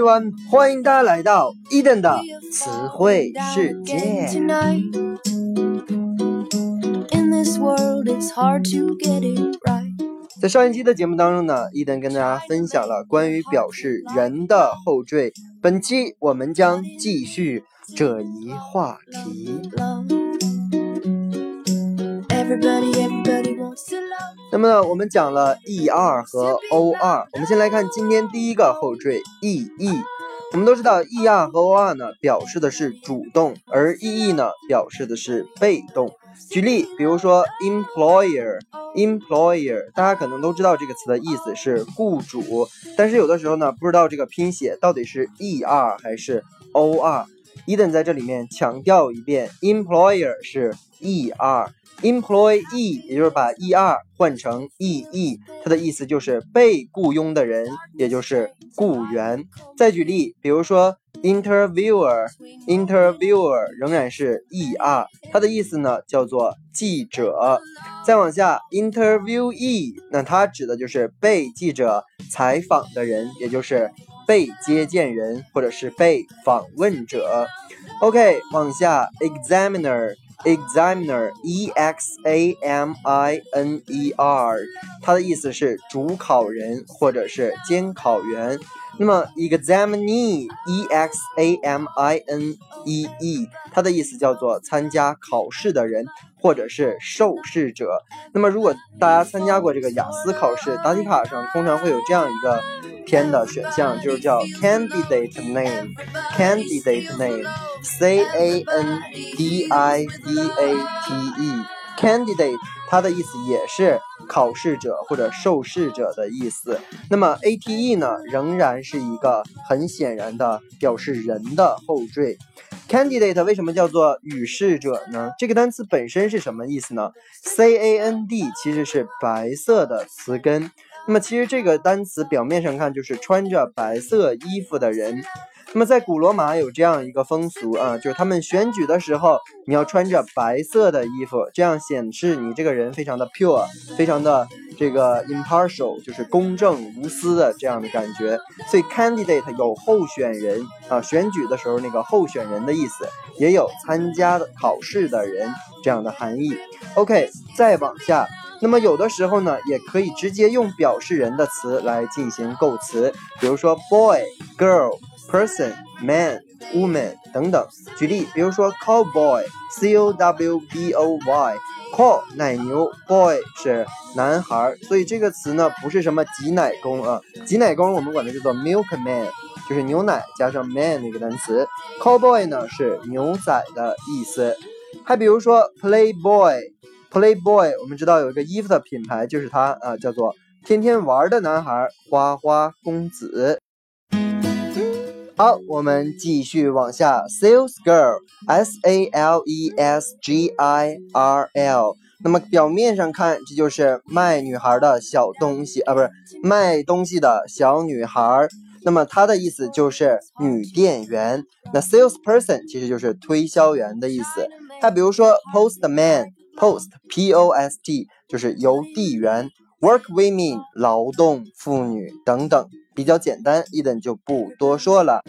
everyone，欢迎大家来到伊登的词汇世界。在上一期的节目当中呢，伊登跟大家分享了关于表示人的后缀。本期我们将继续这一话题。么呢，我们讲了 er 和 or，我们先来看今天第一个后缀 ee。我们都知道 er 和 or 呢表示的是主动，而 ee 呢表示的是被动。举例，比如说 employer，employer，大家可能都知道这个词的意思是雇主，但是有的时候呢不知道这个拼写到底是 er 还是 or。伊登在这里面强调一遍，employer 是 er。employee，也就是把 er 换成 ee，它的意思就是被雇佣的人，也就是雇员。再举例，比如说 interviewer，interviewer 仍然是 er，它的意思呢叫做记者。再往下，interviewee，那它指的就是被记者采访的人，也就是被接见人或者是被访问者。OK，往下，examiner。Examiner, E X A M I N E R，它的意思是主考人或者是监考员。那么 examinee, E X A M I N E E，它的意思叫做参加考试的人或者是受试者。那么如果大家参加过这个雅思考试，答题卡上通常会有这样一个。填的选项就是叫 candidate name，candidate name c a n d i d a t e，candidate，它的意思也是考试者或者受试者的意思。那么 a t e 呢，仍然是一个很显然的表示人的后缀。candidate 为什么叫做与试者呢？这个单词本身是什么意思呢？c a n d 其实是白色的词根。那么其实这个单词表面上看就是穿着白色衣服的人。那么在古罗马有这样一个风俗啊，就是他们选举的时候，你要穿着白色的衣服，这样显示你这个人非常的 pure，非常的这个 impartial，就是公正无私的这样的感觉。所以 candidate 有候选人啊，选举的时候那个候选人的意思，也有参加考试的人这样的含义。OK，再往下。那么有的时候呢，也可以直接用表示人的词来进行构词，比如说 boy、girl、person、man、woman 等等。举例，比如说 cowboy，c o w b o y，cow 奶牛，boy 是男孩，所以这个词呢不是什么挤奶工啊，挤奶工我们管它叫做 milkman，就是牛奶加上 man 那个单词，cowboy 呢是牛仔的意思。还比如说 playboy。Playboy，我们知道有一个衣服的品牌，就是它啊，叫做天天玩的男孩花花公子。好，我们继续往下，Sales Girl，S A L E S G I R L。那么表面上看，这就是卖女孩的小东西啊，不是卖东西的小女孩。那么它的意思就是女店员。那 Salesperson 其实就是推销员的意思。还比如说 Postman。Post P O S T 就是邮递员，Work women 劳动妇女等等，比较简单，一等就不多说了。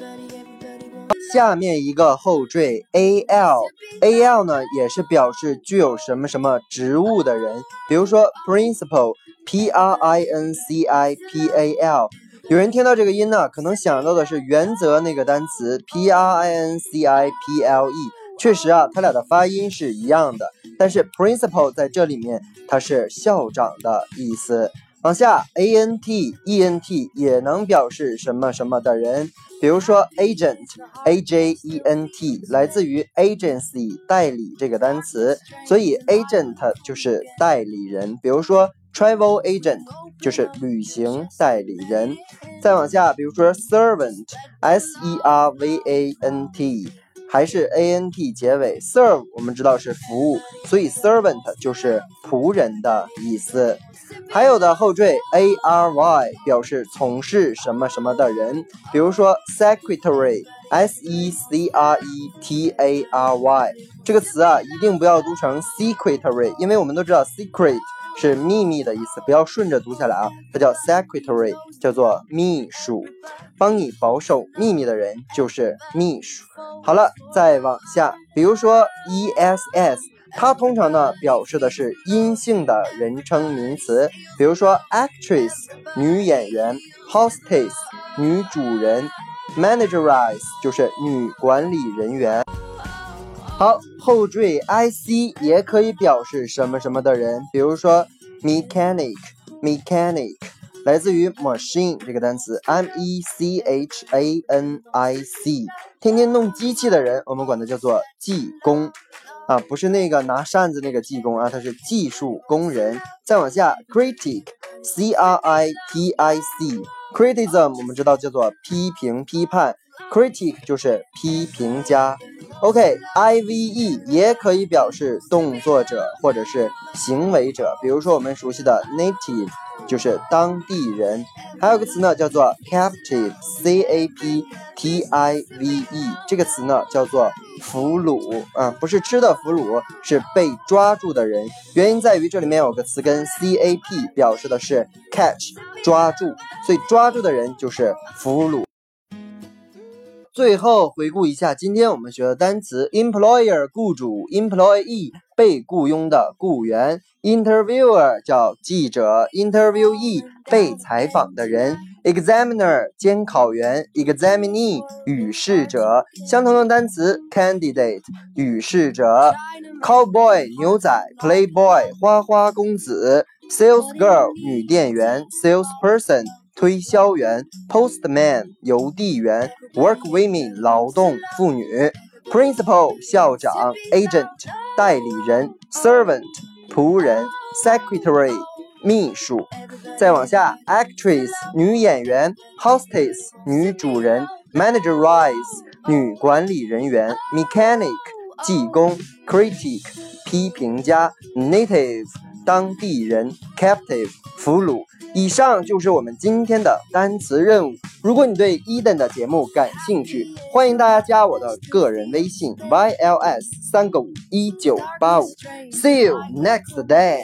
下面一个后缀 A L，A L 呢也是表示具有什么什么职务的人，比如说 Principal P R I N C I P A L，有人听到这个音呢，可能想到的是原则那个单词 P R I N C I P L E。确实啊，它俩的发音是一样的，但是 principal 在这里面它是校长的意思。往下，a n t e n t 也能表示什么什么的人，比如说 agent，a j e n t 来自于 agency 代理这个单词，所以 agent 就是代理人。比如说 travel agent 就是旅行代理人。再往下，比如说 servant，s e r v a n t。还是 a n t 结尾，serve 我们知道是服务，所以 servant 就是仆人的意思。还有的后缀 a r y 表示从事什么什么的人，比如说 secretary S E C R E T A R Y 这个词啊，一定不要读成 secretary，因为我们都知道 secret 是秘密的意思，不要顺着读下来啊，它叫 secretary，叫做秘书，帮你保守秘密的人就是秘书。好了，再往下，比如说 E S S，它通常呢表示的是阴性的人称名词，比如说 actress 女演员，hostess 女主人。Managerize 就是女管理人员。好，后缀 ic 也可以表示什么什么的人，比如说 mechanic，mechanic 来自于 machine 这个单词，m e c h a n i c，天天弄机器的人，我们管它叫做技工啊，不是那个拿扇子那个技工啊，他是技术工人。再往下，critic，c r i t i c。Criticism 我们知道叫做批评、批判，critic 就是批评家。OK，IVE 也可以表示动作者或者是行为者，比如说我们熟悉的 native 就是当地人。还有个词呢叫做 captive，C A P T I V E 这个词呢叫做俘虏啊，不是吃的俘虏，是被抓住的人。原因在于这里面有个词根 C A P 表示的是 catch。抓住，所以抓住的人就是俘虏。最后回顾一下今天我们学的单词：employer 雇主，employee 被雇佣的雇员，interviewer 叫记者，interviewee 被采访的人，examiner 监考员，examinee 与试者。相同的单词：candidate 与试者，cowboy 牛仔，playboy 花花公子。Sales girl 女店员，salesperson 推销员，postman 邮递员，work women 劳动妇女，principal 校长，agent 代理人，servant 仆人，secretary 秘书。再往下，actress 女演员，hostess 女主人，managerize 女管理人员，mechanic 技工，critic 批评家，native。当地人，captive，俘虏。以上就是我们今天的单词任务。如果你对 Eden 的节目感兴趣，欢迎大家加我的个人微信 yls 三个五一九八五。See you next day.